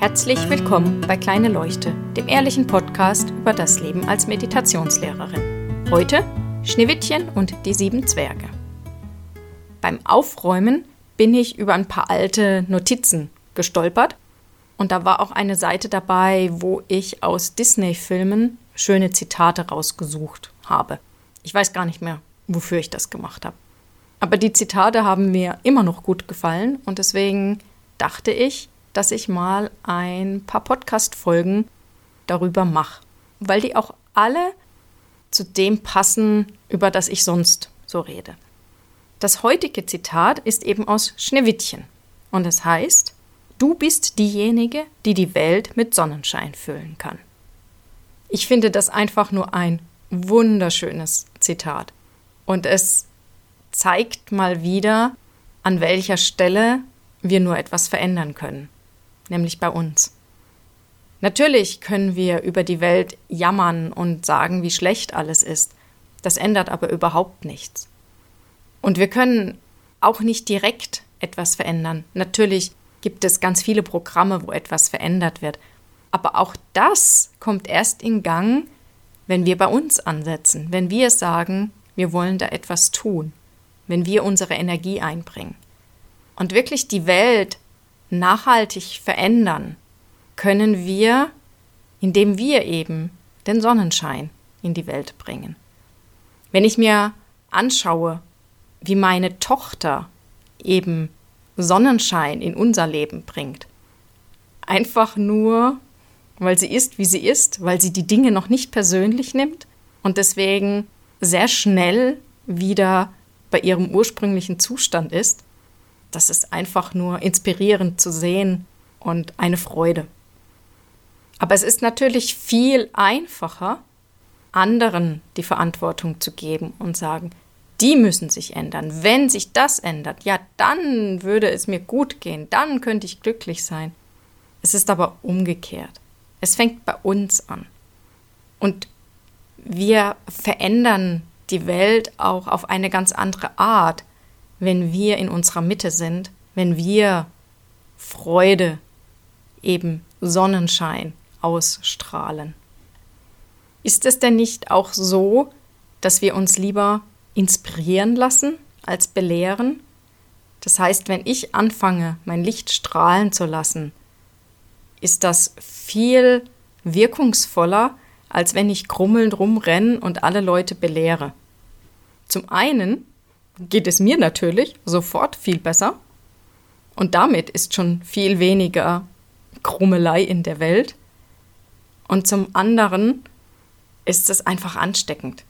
Herzlich willkommen bei Kleine Leuchte, dem ehrlichen Podcast über das Leben als Meditationslehrerin. Heute Schneewittchen und die sieben Zwerge. Beim Aufräumen bin ich über ein paar alte Notizen gestolpert und da war auch eine Seite dabei, wo ich aus Disney-Filmen schöne Zitate rausgesucht habe. Ich weiß gar nicht mehr, wofür ich das gemacht habe. Aber die Zitate haben mir immer noch gut gefallen und deswegen dachte ich, dass ich mal ein paar Podcast-Folgen darüber mache, weil die auch alle zu dem passen, über das ich sonst so rede. Das heutige Zitat ist eben aus Schneewittchen und es heißt, du bist diejenige, die die Welt mit Sonnenschein füllen kann. Ich finde das einfach nur ein wunderschönes Zitat und es zeigt mal wieder, an welcher Stelle wir nur etwas verändern können, nämlich bei uns. Natürlich können wir über die Welt jammern und sagen, wie schlecht alles ist. Das ändert aber überhaupt nichts. Und wir können auch nicht direkt etwas verändern. Natürlich gibt es ganz viele Programme, wo etwas verändert wird. Aber auch das kommt erst in Gang, wenn wir bei uns ansetzen, wenn wir sagen, wir wollen da etwas tun, wenn wir unsere Energie einbringen und wirklich die Welt nachhaltig verändern, können wir, indem wir eben den Sonnenschein in die Welt bringen. Wenn ich mir anschaue, wie meine Tochter eben Sonnenschein in unser Leben bringt, einfach nur, weil sie ist, wie sie ist, weil sie die Dinge noch nicht persönlich nimmt und deswegen sehr schnell wieder bei ihrem ursprünglichen Zustand ist, das ist einfach nur inspirierend zu sehen und eine Freude. Aber es ist natürlich viel einfacher, anderen die Verantwortung zu geben und sagen, die müssen sich ändern. Wenn sich das ändert, ja, dann würde es mir gut gehen, dann könnte ich glücklich sein. Es ist aber umgekehrt. Es fängt bei uns an. Und wir verändern die Welt auch auf eine ganz andere Art, wenn wir in unserer Mitte sind, wenn wir Freude, eben Sonnenschein ausstrahlen. Ist es denn nicht auch so, dass wir uns lieber inspirieren lassen als belehren? Das heißt, wenn ich anfange, mein Licht strahlen zu lassen, ist das viel wirkungsvoller, als wenn ich krummelnd rumrenne und alle Leute belehre. Zum einen geht es mir natürlich sofort viel besser und damit ist schon viel weniger Krummelei in der Welt. Und zum anderen ist es einfach ansteckend.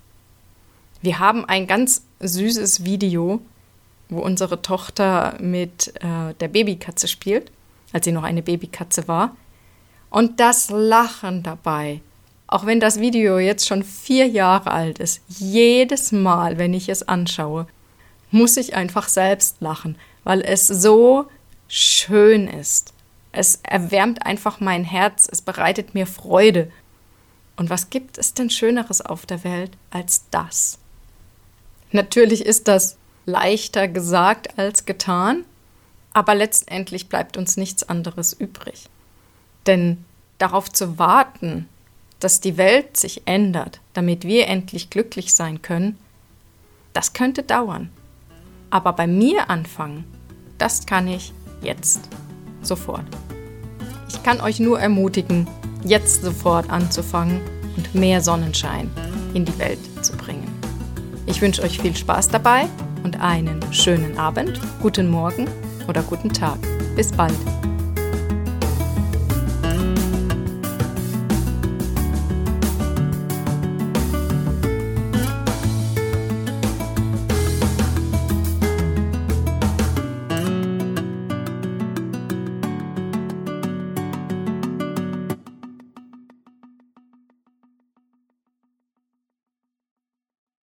Wir haben ein ganz süßes Video, wo unsere Tochter mit äh, der Babykatze spielt, als sie noch eine Babykatze war. Und das Lachen dabei, auch wenn das Video jetzt schon vier Jahre alt ist, jedes Mal, wenn ich es anschaue, muss ich einfach selbst lachen, weil es so schön ist. Es erwärmt einfach mein Herz, es bereitet mir Freude. Und was gibt es denn Schöneres auf der Welt als das? Natürlich ist das leichter gesagt als getan, aber letztendlich bleibt uns nichts anderes übrig. Denn darauf zu warten, dass die Welt sich ändert, damit wir endlich glücklich sein können, das könnte dauern. Aber bei mir anfangen, das kann ich jetzt, sofort. Ich kann euch nur ermutigen, jetzt sofort anzufangen und mehr Sonnenschein in die Welt zu bringen. Ich wünsche euch viel Spaß dabei und einen schönen Abend, guten Morgen oder guten Tag. Bis bald.